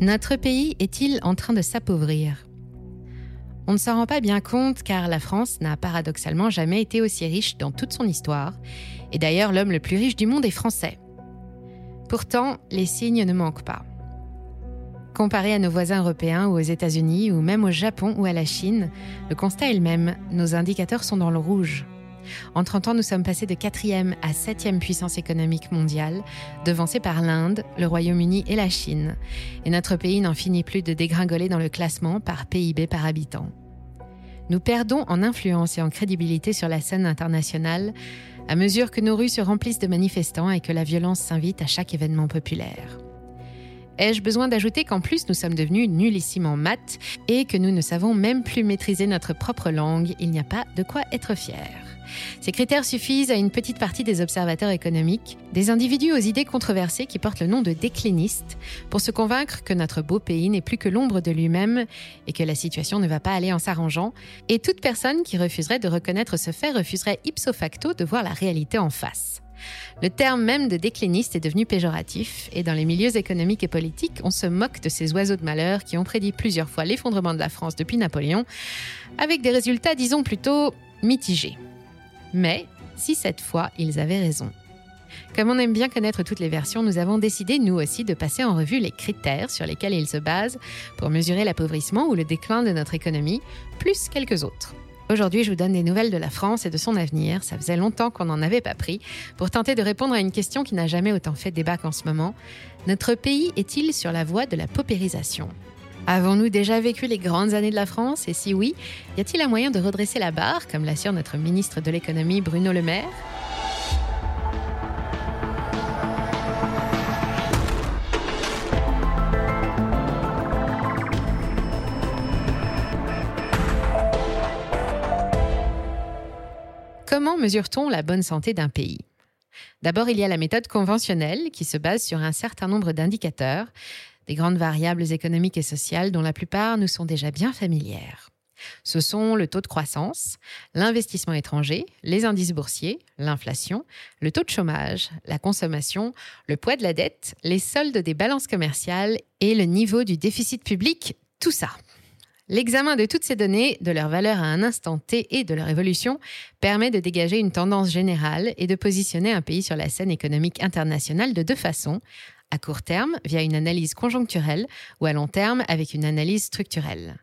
Notre pays est-il en train de s'appauvrir? On ne s'en rend pas bien compte car la France n'a paradoxalement jamais été aussi riche dans toute son histoire. Et d'ailleurs, l'homme le plus riche du monde est français. Pourtant, les signes ne manquent pas. Comparé à nos voisins européens ou aux États-Unis ou même au Japon ou à la Chine, le constat est le même, nos indicateurs sont dans le rouge. En 30 ans, nous sommes passés de 4e à 7e puissance économique mondiale, devancés par l'Inde, le Royaume-Uni et la Chine. Et notre pays n'en finit plus de dégringoler dans le classement par PIB par habitant. Nous perdons en influence et en crédibilité sur la scène internationale à mesure que nos rues se remplissent de manifestants et que la violence s'invite à chaque événement populaire. Ai-je besoin d'ajouter qu'en plus nous sommes devenus nullissimement maths et que nous ne savons même plus maîtriser notre propre langue Il n'y a pas de quoi être fier. Ces critères suffisent à une petite partie des observateurs économiques, des individus aux idées controversées qui portent le nom de déclinistes, pour se convaincre que notre beau pays n'est plus que l'ombre de lui-même et que la situation ne va pas aller en s'arrangeant, et toute personne qui refuserait de reconnaître ce fait refuserait ipso facto de voir la réalité en face. Le terme même de décliniste est devenu péjoratif, et dans les milieux économiques et politiques, on se moque de ces oiseaux de malheur qui ont prédit plusieurs fois l'effondrement de la France depuis Napoléon, avec des résultats, disons, plutôt mitigés. Mais si cette fois ils avaient raison. Comme on aime bien connaître toutes les versions, nous avons décidé, nous aussi, de passer en revue les critères sur lesquels ils se basent pour mesurer l'appauvrissement ou le déclin de notre économie, plus quelques autres. Aujourd'hui, je vous donne des nouvelles de la France et de son avenir. Ça faisait longtemps qu'on n'en avait pas pris pour tenter de répondre à une question qui n'a jamais autant fait débat qu'en ce moment. Notre pays est-il sur la voie de la paupérisation? Avons-nous déjà vécu les grandes années de la France? Et si oui, y a-t-il un moyen de redresser la barre, comme l'assure notre ministre de l'économie Bruno Le Maire? Comment mesure-t-on la bonne santé d'un pays? D'abord, il y a la méthode conventionnelle qui se base sur un certain nombre d'indicateurs, des grandes variables économiques et sociales dont la plupart nous sont déjà bien familières. Ce sont le taux de croissance, l'investissement étranger, les indices boursiers, l'inflation, le taux de chômage, la consommation, le poids de la dette, les soldes des balances commerciales et le niveau du déficit public, tout ça. L'examen de toutes ces données, de leur valeur à un instant T et de leur évolution, permet de dégager une tendance générale et de positionner un pays sur la scène économique internationale de deux façons, à court terme via une analyse conjoncturelle ou à long terme avec une analyse structurelle.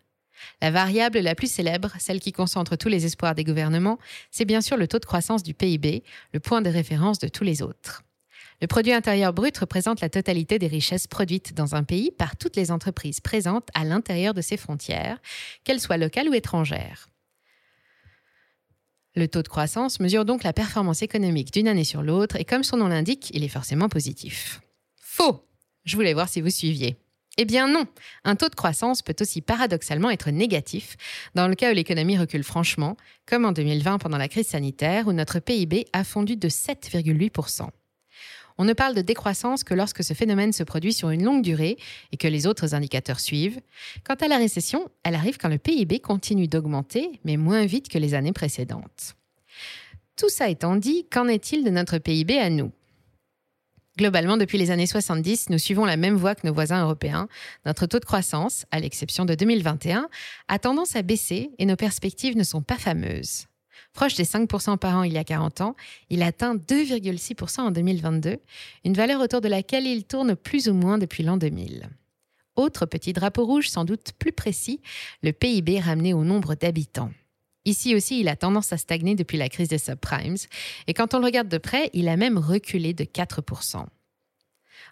La variable la plus célèbre, celle qui concentre tous les espoirs des gouvernements, c'est bien sûr le taux de croissance du PIB, le point de référence de tous les autres. Le produit intérieur brut représente la totalité des richesses produites dans un pays par toutes les entreprises présentes à l'intérieur de ses frontières, qu'elles soient locales ou étrangères. Le taux de croissance mesure donc la performance économique d'une année sur l'autre et comme son nom l'indique, il est forcément positif. Faux Je voulais voir si vous suiviez. Eh bien non, un taux de croissance peut aussi paradoxalement être négatif dans le cas où l'économie recule franchement, comme en 2020 pendant la crise sanitaire où notre PIB a fondu de 7,8%. On ne parle de décroissance que lorsque ce phénomène se produit sur une longue durée et que les autres indicateurs suivent. Quant à la récession, elle arrive quand le PIB continue d'augmenter, mais moins vite que les années précédentes. Tout ça étant dit, qu'en est-il de notre PIB à nous? Globalement, depuis les années 70, nous suivons la même voie que nos voisins européens. Notre taux de croissance, à l'exception de 2021, a tendance à baisser et nos perspectives ne sont pas fameuses. Proche des 5% par an il y a 40 ans, il atteint 2,6% en 2022, une valeur autour de laquelle il tourne plus ou moins depuis l'an 2000. Autre petit drapeau rouge sans doute plus précis, le PIB ramené au nombre d'habitants. Ici aussi, il a tendance à stagner depuis la crise des subprimes, et quand on le regarde de près, il a même reculé de 4%.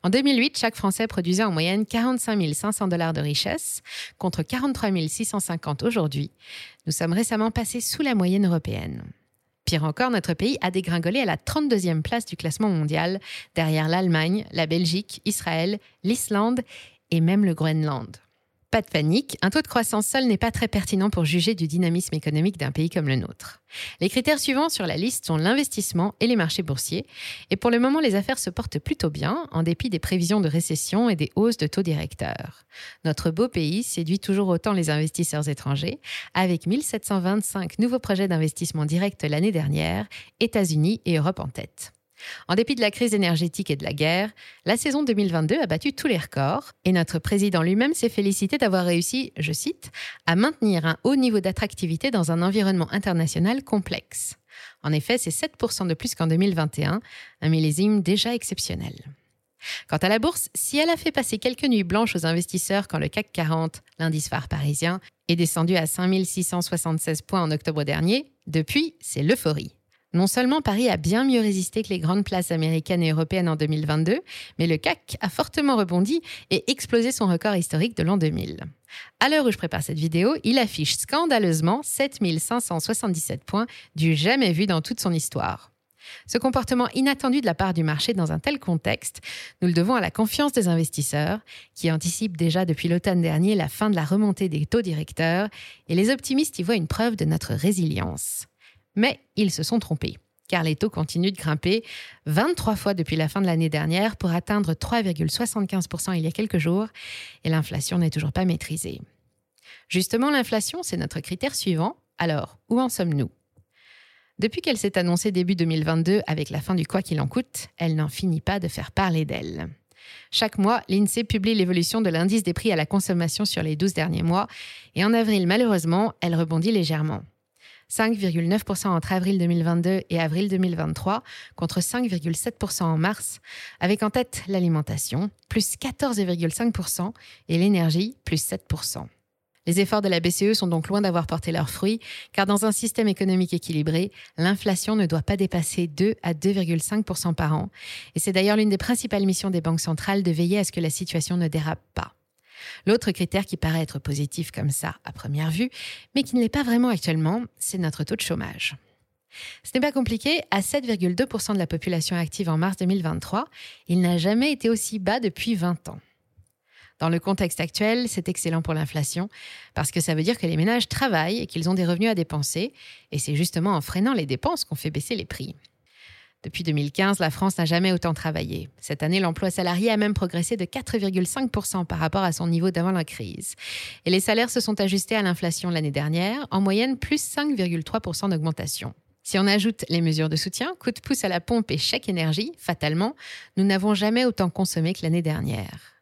En 2008, chaque Français produisait en moyenne 45 500 dollars de richesse, contre 43 650 aujourd'hui. Nous sommes récemment passés sous la moyenne européenne. Pire encore, notre pays a dégringolé à la 32e place du classement mondial, derrière l'Allemagne, la Belgique, Israël, l'Islande et même le Groenland. Pas de panique, un taux de croissance seul n'est pas très pertinent pour juger du dynamisme économique d'un pays comme le nôtre. Les critères suivants sur la liste sont l'investissement et les marchés boursiers, et pour le moment les affaires se portent plutôt bien, en dépit des prévisions de récession et des hausses de taux directeurs. Notre beau pays séduit toujours autant les investisseurs étrangers, avec 1725 nouveaux projets d'investissement direct l'année dernière, États-Unis et Europe en tête. En dépit de la crise énergétique et de la guerre, la saison 2022 a battu tous les records et notre président lui-même s'est félicité d'avoir réussi, je cite, à maintenir un haut niveau d'attractivité dans un environnement international complexe. En effet, c'est 7% de plus qu'en 2021, un millésime déjà exceptionnel. Quant à la bourse, si elle a fait passer quelques nuits blanches aux investisseurs quand le CAC 40, l'indice phare parisien, est descendu à 5676 points en octobre dernier, depuis, c'est l'euphorie. Non seulement Paris a bien mieux résisté que les grandes places américaines et européennes en 2022, mais le CAC a fortement rebondi et explosé son record historique de l'an 2000. À l'heure où je prépare cette vidéo, il affiche scandaleusement 7577 points, du jamais vu dans toute son histoire. Ce comportement inattendu de la part du marché dans un tel contexte, nous le devons à la confiance des investisseurs, qui anticipent déjà depuis l'automne dernier la fin de la remontée des taux directeurs, et les optimistes y voient une preuve de notre résilience. Mais ils se sont trompés, car les taux continuent de grimper 23 fois depuis la fin de l'année dernière pour atteindre 3,75% il y a quelques jours, et l'inflation n'est toujours pas maîtrisée. Justement, l'inflation, c'est notre critère suivant. Alors, où en sommes-nous? Depuis qu'elle s'est annoncée début 2022 avec la fin du quoi qu'il en coûte, elle n'en finit pas de faire parler d'elle. Chaque mois, l'INSEE publie l'évolution de l'indice des prix à la consommation sur les 12 derniers mois, et en avril, malheureusement, elle rebondit légèrement. 5,9% entre avril 2022 et avril 2023, contre 5,7% en mars, avec en tête l'alimentation, plus 14,5%, et l'énergie, plus 7%. Les efforts de la BCE sont donc loin d'avoir porté leurs fruits, car dans un système économique équilibré, l'inflation ne doit pas dépasser 2 à 2,5% par an. Et c'est d'ailleurs l'une des principales missions des banques centrales de veiller à ce que la situation ne dérape pas. L'autre critère qui paraît être positif comme ça à première vue, mais qui ne l'est pas vraiment actuellement, c'est notre taux de chômage. Ce n'est pas compliqué, à 7,2% de la population active en mars 2023, il n'a jamais été aussi bas depuis 20 ans. Dans le contexte actuel, c'est excellent pour l'inflation parce que ça veut dire que les ménages travaillent et qu'ils ont des revenus à dépenser. Et c'est justement en freinant les dépenses qu'on fait baisser les prix. Depuis 2015, la France n'a jamais autant travaillé. Cette année, l'emploi salarié a même progressé de 4,5% par rapport à son niveau d'avant la crise. Et les salaires se sont ajustés à l'inflation l'année dernière, en moyenne plus 5,3% d'augmentation. Si on ajoute les mesures de soutien, coup de pouce à la pompe et chèque énergie, fatalement, nous n'avons jamais autant consommé que l'année dernière.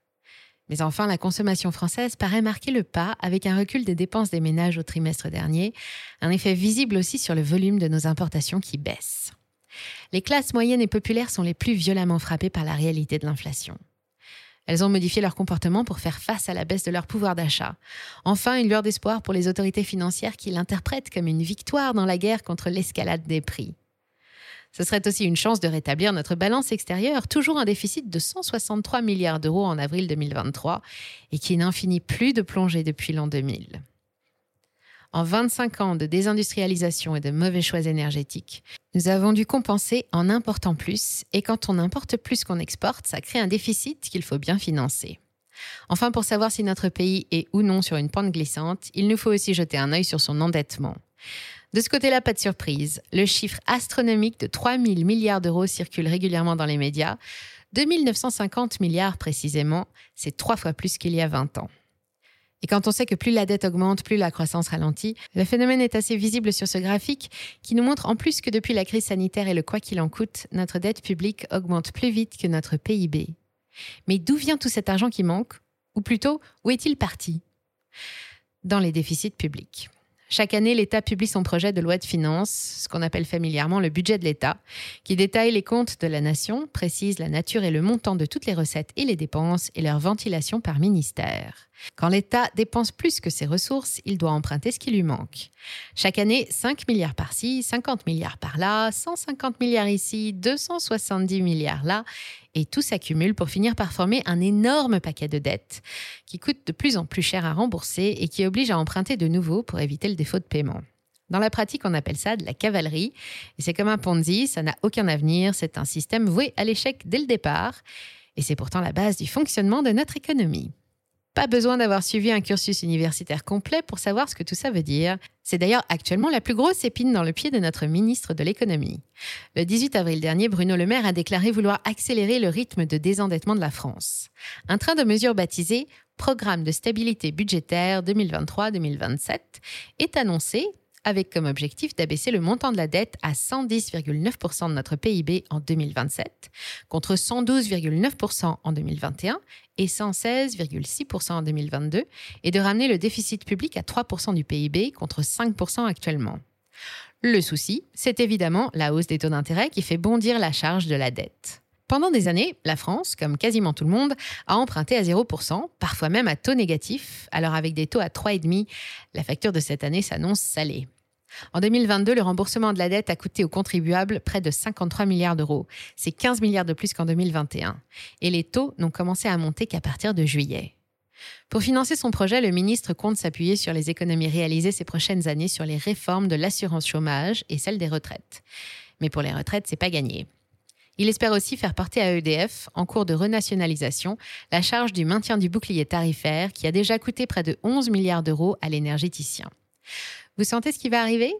Mais enfin, la consommation française paraît marquer le pas avec un recul des dépenses des ménages au trimestre dernier, un effet visible aussi sur le volume de nos importations qui baisse. Les classes moyennes et populaires sont les plus violemment frappées par la réalité de l'inflation. Elles ont modifié leur comportement pour faire face à la baisse de leur pouvoir d'achat. Enfin, une lueur d'espoir pour les autorités financières qui l'interprètent comme une victoire dans la guerre contre l'escalade des prix. Ce serait aussi une chance de rétablir notre balance extérieure, toujours un déficit de 163 milliards d'euros en avril 2023 et qui n'en finit plus de plonger depuis l'an 2000. En 25 ans de désindustrialisation et de mauvais choix énergétiques, nous avons dû compenser en important plus, et quand on importe plus qu'on exporte, ça crée un déficit qu'il faut bien financer. Enfin, pour savoir si notre pays est ou non sur une pente glissante, il nous faut aussi jeter un œil sur son endettement. De ce côté-là, pas de surprise. Le chiffre astronomique de 3 000 milliards d'euros circule régulièrement dans les médias. 2950 milliards précisément, c'est trois fois plus qu'il y a 20 ans. Et quand on sait que plus la dette augmente, plus la croissance ralentit, le phénomène est assez visible sur ce graphique qui nous montre en plus que depuis la crise sanitaire et le quoi qu'il en coûte, notre dette publique augmente plus vite que notre PIB. Mais d'où vient tout cet argent qui manque? Ou plutôt, où est-il parti? Dans les déficits publics. Chaque année, l'État publie son projet de loi de finances, ce qu'on appelle familièrement le budget de l'État, qui détaille les comptes de la nation, précise la nature et le montant de toutes les recettes et les dépenses et leur ventilation par ministère. Quand l'État dépense plus que ses ressources, il doit emprunter ce qui lui manque. Chaque année, 5 milliards par-ci, 50 milliards par-là, 150 milliards ici, 270 milliards là, et tout s'accumule pour finir par former un énorme paquet de dettes qui coûte de plus en plus cher à rembourser et qui oblige à emprunter de nouveau pour éviter le défaut de paiement. Dans la pratique, on appelle ça de la cavalerie. Et c'est comme un Ponzi, ça n'a aucun avenir, c'est un système voué à l'échec dès le départ. Et c'est pourtant la base du fonctionnement de notre économie. Pas besoin d'avoir suivi un cursus universitaire complet pour savoir ce que tout ça veut dire. C'est d'ailleurs actuellement la plus grosse épine dans le pied de notre ministre de l'économie. Le 18 avril dernier, Bruno Le Maire a déclaré vouloir accélérer le rythme de désendettement de la France. Un train de mesures baptisé Programme de stabilité budgétaire 2023-2027 est annoncé avec comme objectif d'abaisser le montant de la dette à 110,9% de notre PIB en 2027, contre 112,9% en 2021 et 116,6% en 2022, et de ramener le déficit public à 3% du PIB contre 5% actuellement. Le souci, c'est évidemment la hausse des taux d'intérêt qui fait bondir la charge de la dette. Pendant des années, la France, comme quasiment tout le monde, a emprunté à 0%, parfois même à taux négatif. Alors avec des taux à 3,5, la facture de cette année s'annonce salée. En 2022, le remboursement de la dette a coûté aux contribuables près de 53 milliards d'euros. C'est 15 milliards de plus qu'en 2021. Et les taux n'ont commencé à monter qu'à partir de juillet. Pour financer son projet, le ministre compte s'appuyer sur les économies réalisées ces prochaines années sur les réformes de l'assurance chômage et celle des retraites. Mais pour les retraites, c'est pas gagné. Il espère aussi faire porter à EDF, en cours de renationalisation, la charge du maintien du bouclier tarifaire qui a déjà coûté près de 11 milliards d'euros à l'énergéticien. Vous sentez ce qui va arriver?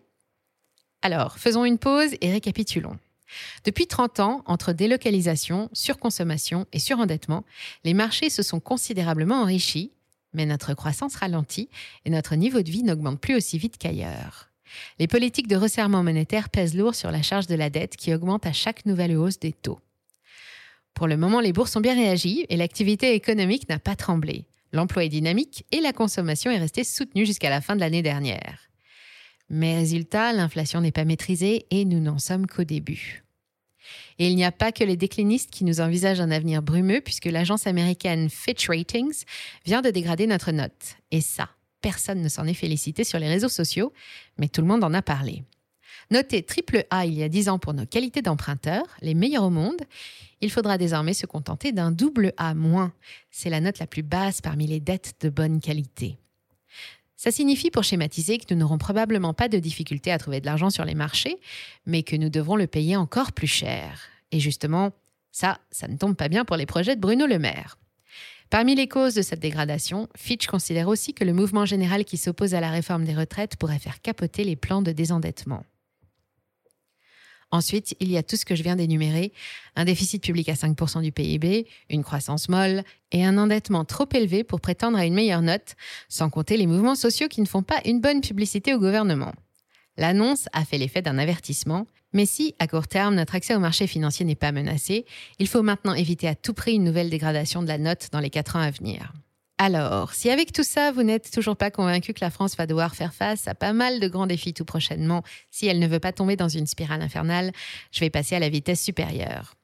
Alors, faisons une pause et récapitulons. Depuis 30 ans, entre délocalisation, surconsommation et surendettement, les marchés se sont considérablement enrichis, mais notre croissance ralentit et notre niveau de vie n'augmente plus aussi vite qu'ailleurs. Les politiques de resserrement monétaire pèsent lourd sur la charge de la dette qui augmente à chaque nouvelle hausse des taux. Pour le moment, les bourses ont bien réagi et l'activité économique n'a pas tremblé. L'emploi est dynamique et la consommation est restée soutenue jusqu'à la fin de l'année dernière. Mais résultat, l'inflation n'est pas maîtrisée et nous n'en sommes qu'au début. Et il n'y a pas que les déclinistes qui nous envisagent un avenir brumeux puisque l'agence américaine Fitch Ratings vient de dégrader notre note. Et ça, personne ne s'en est félicité sur les réseaux sociaux, mais tout le monde en a parlé. Noté triple A il y a 10 ans pour nos qualités d'emprunteur, les meilleurs au monde, il faudra désormais se contenter d'un double A-. C'est la note la plus basse parmi les dettes de bonne qualité. Ça signifie, pour schématiser, que nous n'aurons probablement pas de difficulté à trouver de l'argent sur les marchés, mais que nous devrons le payer encore plus cher. Et justement, ça, ça ne tombe pas bien pour les projets de Bruno Le Maire. Parmi les causes de cette dégradation, Fitch considère aussi que le mouvement général qui s'oppose à la réforme des retraites pourrait faire capoter les plans de désendettement. Ensuite, il y a tout ce que je viens d'énumérer, un déficit public à 5% du PIB, une croissance molle et un endettement trop élevé pour prétendre à une meilleure note, sans compter les mouvements sociaux qui ne font pas une bonne publicité au gouvernement. L'annonce a fait l'effet d'un avertissement, mais si, à court terme, notre accès au marché financier n'est pas menacé, il faut maintenant éviter à tout prix une nouvelle dégradation de la note dans les quatre ans à venir. Alors, si avec tout ça, vous n'êtes toujours pas convaincu que la France va devoir faire face à pas mal de grands défis tout prochainement, si elle ne veut pas tomber dans une spirale infernale, je vais passer à la vitesse supérieure.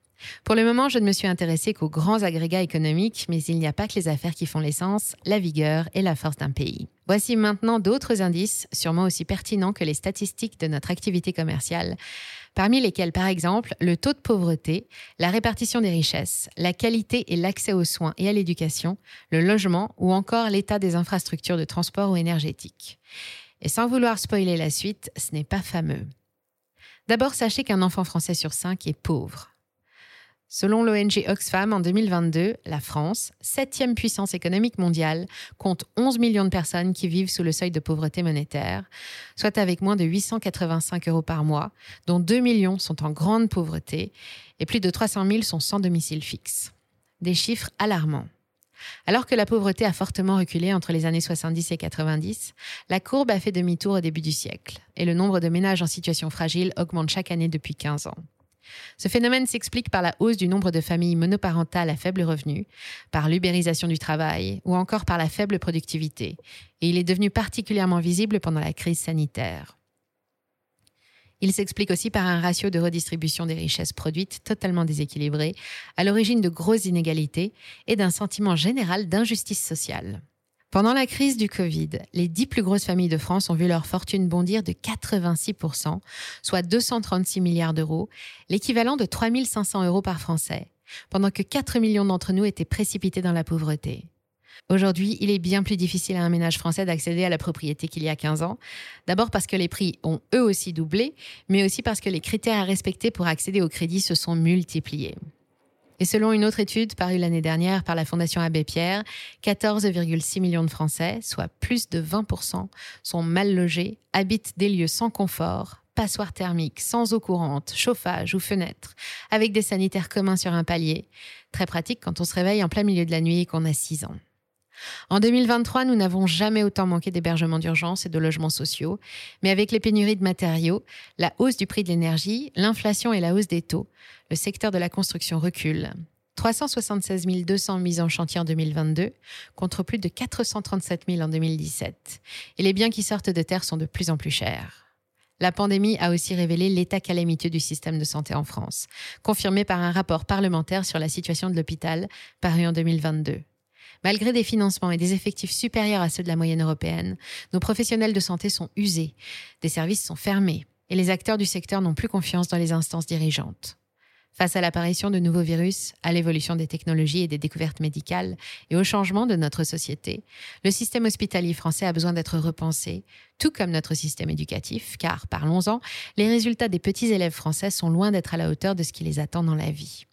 Pour le moment, je ne me suis intéressée qu'aux grands agrégats économiques, mais il n'y a pas que les affaires qui font l'essence, la vigueur et la force d'un pays. Voici maintenant d'autres indices, sûrement aussi pertinents que les statistiques de notre activité commerciale, parmi lesquels par exemple le taux de pauvreté, la répartition des richesses, la qualité et l'accès aux soins et à l'éducation, le logement ou encore l'état des infrastructures de transport ou énergétique. Et sans vouloir spoiler la suite, ce n'est pas fameux. D'abord, sachez qu'un enfant français sur cinq est pauvre. Selon l'ONG Oxfam, en 2022, la France, septième puissance économique mondiale, compte 11 millions de personnes qui vivent sous le seuil de pauvreté monétaire, soit avec moins de 885 euros par mois, dont 2 millions sont en grande pauvreté et plus de 300 000 sont sans domicile fixe. Des chiffres alarmants. Alors que la pauvreté a fortement reculé entre les années 70 et 90, la courbe a fait demi-tour au début du siècle et le nombre de ménages en situation fragile augmente chaque année depuis 15 ans. Ce phénomène s'explique par la hausse du nombre de familles monoparentales à faible revenu, par l'ubérisation du travail ou encore par la faible productivité, et il est devenu particulièrement visible pendant la crise sanitaire. Il s'explique aussi par un ratio de redistribution des richesses produites totalement déséquilibré, à l'origine de grosses inégalités et d'un sentiment général d'injustice sociale. Pendant la crise du Covid, les dix plus grosses familles de France ont vu leur fortune bondir de 86%, soit 236 milliards d'euros, l'équivalent de 3500 euros par Français, pendant que 4 millions d'entre nous étaient précipités dans la pauvreté. Aujourd'hui, il est bien plus difficile à un ménage français d'accéder à la propriété qu'il y a 15 ans. D'abord parce que les prix ont eux aussi doublé, mais aussi parce que les critères à respecter pour accéder au crédit se sont multipliés. Et selon une autre étude parue l'année dernière par la Fondation Abbé Pierre, 14,6 millions de Français, soit plus de 20%, sont mal logés, habitent des lieux sans confort, passoires thermiques, sans eau courante, chauffage ou fenêtre, avec des sanitaires communs sur un palier. Très pratique quand on se réveille en plein milieu de la nuit et qu'on a 6 ans. En 2023, nous n'avons jamais autant manqué d'hébergements d'urgence et de logements sociaux, mais avec les pénuries de matériaux, la hausse du prix de l'énergie, l'inflation et la hausse des taux, le secteur de la construction recule. 376 200 mises en chantier en 2022 contre plus de 437 000 en 2017. Et les biens qui sortent de terre sont de plus en plus chers. La pandémie a aussi révélé l'état calamiteux du système de santé en France, confirmé par un rapport parlementaire sur la situation de l'hôpital paru en 2022. Malgré des financements et des effectifs supérieurs à ceux de la moyenne européenne, nos professionnels de santé sont usés, des services sont fermés et les acteurs du secteur n'ont plus confiance dans les instances dirigeantes. Face à l'apparition de nouveaux virus, à l'évolution des technologies et des découvertes médicales et au changement de notre société, le système hospitalier français a besoin d'être repensé, tout comme notre système éducatif, car, parlons-en, les résultats des petits élèves français sont loin d'être à la hauteur de ce qui les attend dans la vie.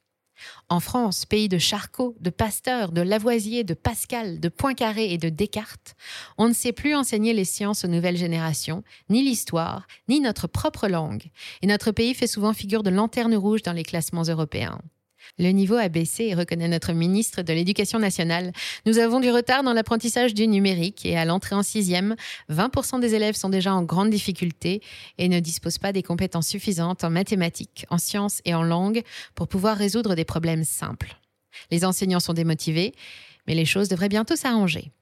En France, pays de Charcot, de Pasteur, de Lavoisier, de Pascal, de Poincaré et de Descartes, on ne sait plus enseigner les sciences aux nouvelles générations, ni l'histoire, ni notre propre langue, et notre pays fait souvent figure de lanterne rouge dans les classements européens. Le niveau a baissé, reconnaît notre ministre de l'Éducation nationale. Nous avons du retard dans l'apprentissage du numérique et à l'entrée en sixième, 20% des élèves sont déjà en grande difficulté et ne disposent pas des compétences suffisantes en mathématiques, en sciences et en langue pour pouvoir résoudre des problèmes simples. Les enseignants sont démotivés, mais les choses devraient bientôt s'arranger.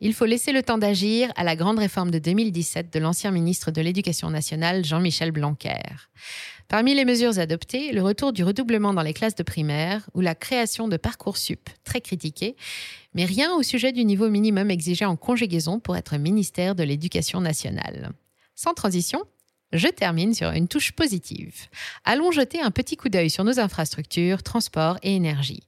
Il faut laisser le temps d'agir à la grande réforme de 2017 de l'ancien ministre de l'Éducation nationale, Jean-Michel Blanquer. Parmi les mesures adoptées, le retour du redoublement dans les classes de primaire ou la création de Parcoursup, très critiqué, mais rien au sujet du niveau minimum exigé en conjugaison pour être ministère de l'Éducation nationale. Sans transition, je termine sur une touche positive. Allons jeter un petit coup d'œil sur nos infrastructures, transports et énergie.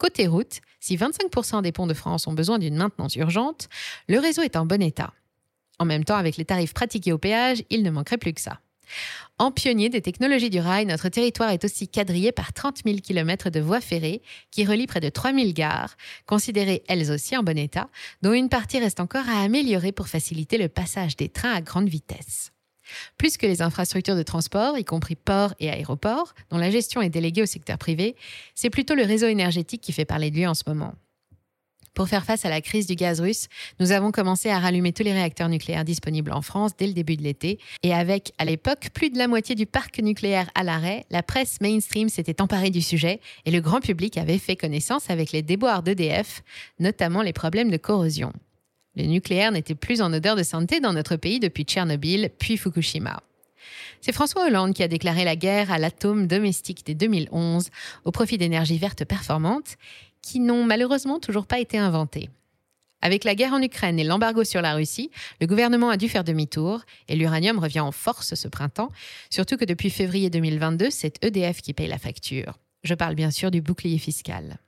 Côté route, si 25% des ponts de France ont besoin d'une maintenance urgente, le réseau est en bon état. En même temps, avec les tarifs pratiqués au péage, il ne manquerait plus que ça. En pionnier des technologies du rail, notre territoire est aussi quadrillé par 30 000 km de voies ferrées qui relient près de 3 000 gares, considérées elles aussi en bon état, dont une partie reste encore à améliorer pour faciliter le passage des trains à grande vitesse. Plus que les infrastructures de transport, y compris ports et aéroports, dont la gestion est déléguée au secteur privé, c'est plutôt le réseau énergétique qui fait parler de lui en ce moment. Pour faire face à la crise du gaz russe, nous avons commencé à rallumer tous les réacteurs nucléaires disponibles en France dès le début de l'été. Et avec, à l'époque, plus de la moitié du parc nucléaire à l'arrêt, la presse mainstream s'était emparée du sujet et le grand public avait fait connaissance avec les déboires d'EDF, notamment les problèmes de corrosion. Le nucléaire n'était plus en odeur de santé dans notre pays depuis Tchernobyl, puis Fukushima. C'est François Hollande qui a déclaré la guerre à l'atome domestique dès 2011 au profit d'énergies vertes performantes qui n'ont malheureusement toujours pas été inventées. Avec la guerre en Ukraine et l'embargo sur la Russie, le gouvernement a dû faire demi-tour et l'uranium revient en force ce printemps, surtout que depuis février 2022, c'est EDF qui paye la facture. Je parle bien sûr du bouclier fiscal.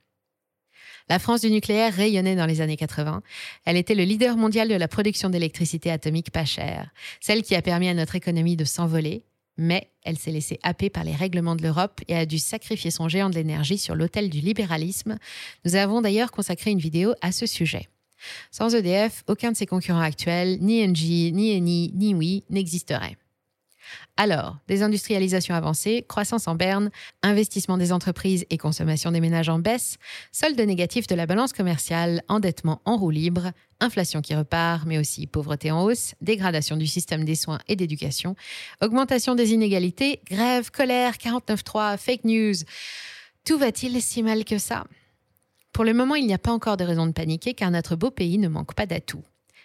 La France du nucléaire rayonnait dans les années 80. Elle était le leader mondial de la production d'électricité atomique pas chère, celle qui a permis à notre économie de s'envoler, mais elle s'est laissée happer par les règlements de l'Europe et a dû sacrifier son géant de l'énergie sur l'autel du libéralisme. Nous avons d'ailleurs consacré une vidéo à ce sujet. Sans EDF, aucun de ses concurrents actuels, ni Engie, ni Eni, ni Oui, n'existerait. Alors, désindustrialisation avancée, croissance en berne, investissement des entreprises et consommation des ménages en baisse, solde négatif de la balance commerciale, endettement en roue libre, inflation qui repart, mais aussi pauvreté en hausse, dégradation du système des soins et d'éducation, augmentation des inégalités, grève, colère, 49.3, fake news. Tout va-t-il si mal que ça? Pour le moment, il n'y a pas encore de raison de paniquer car notre beau pays ne manque pas d'atouts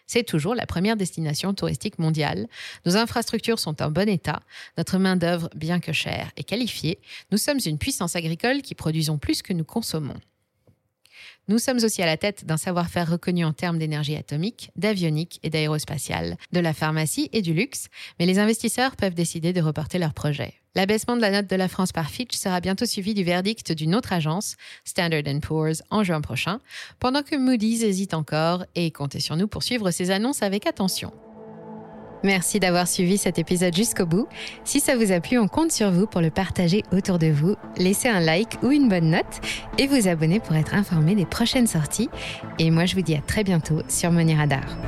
c'est toujours la première destination touristique mondiale. Nos infrastructures sont en bon état, notre main-d'œuvre, bien que chère, est qualifiée. Nous sommes une puissance agricole qui produisons plus que nous consommons. Nous sommes aussi à la tête d'un savoir-faire reconnu en termes d'énergie atomique, d'avionique et d'aérospatiale, de la pharmacie et du luxe, mais les investisseurs peuvent décider de reporter leurs projets. L'abaissement de la note de la France par Fitch sera bientôt suivi du verdict d'une autre agence, Standard Poor's, en juin prochain, pendant que Moody's hésite encore et comptez sur nous pour suivre ces annonces avec attention. Merci d'avoir suivi cet épisode jusqu'au bout. Si ça vous a plu, on compte sur vous pour le partager autour de vous. Laissez un like ou une bonne note et vous abonner pour être informé des prochaines sorties. Et moi, je vous dis à très bientôt sur Money Radar.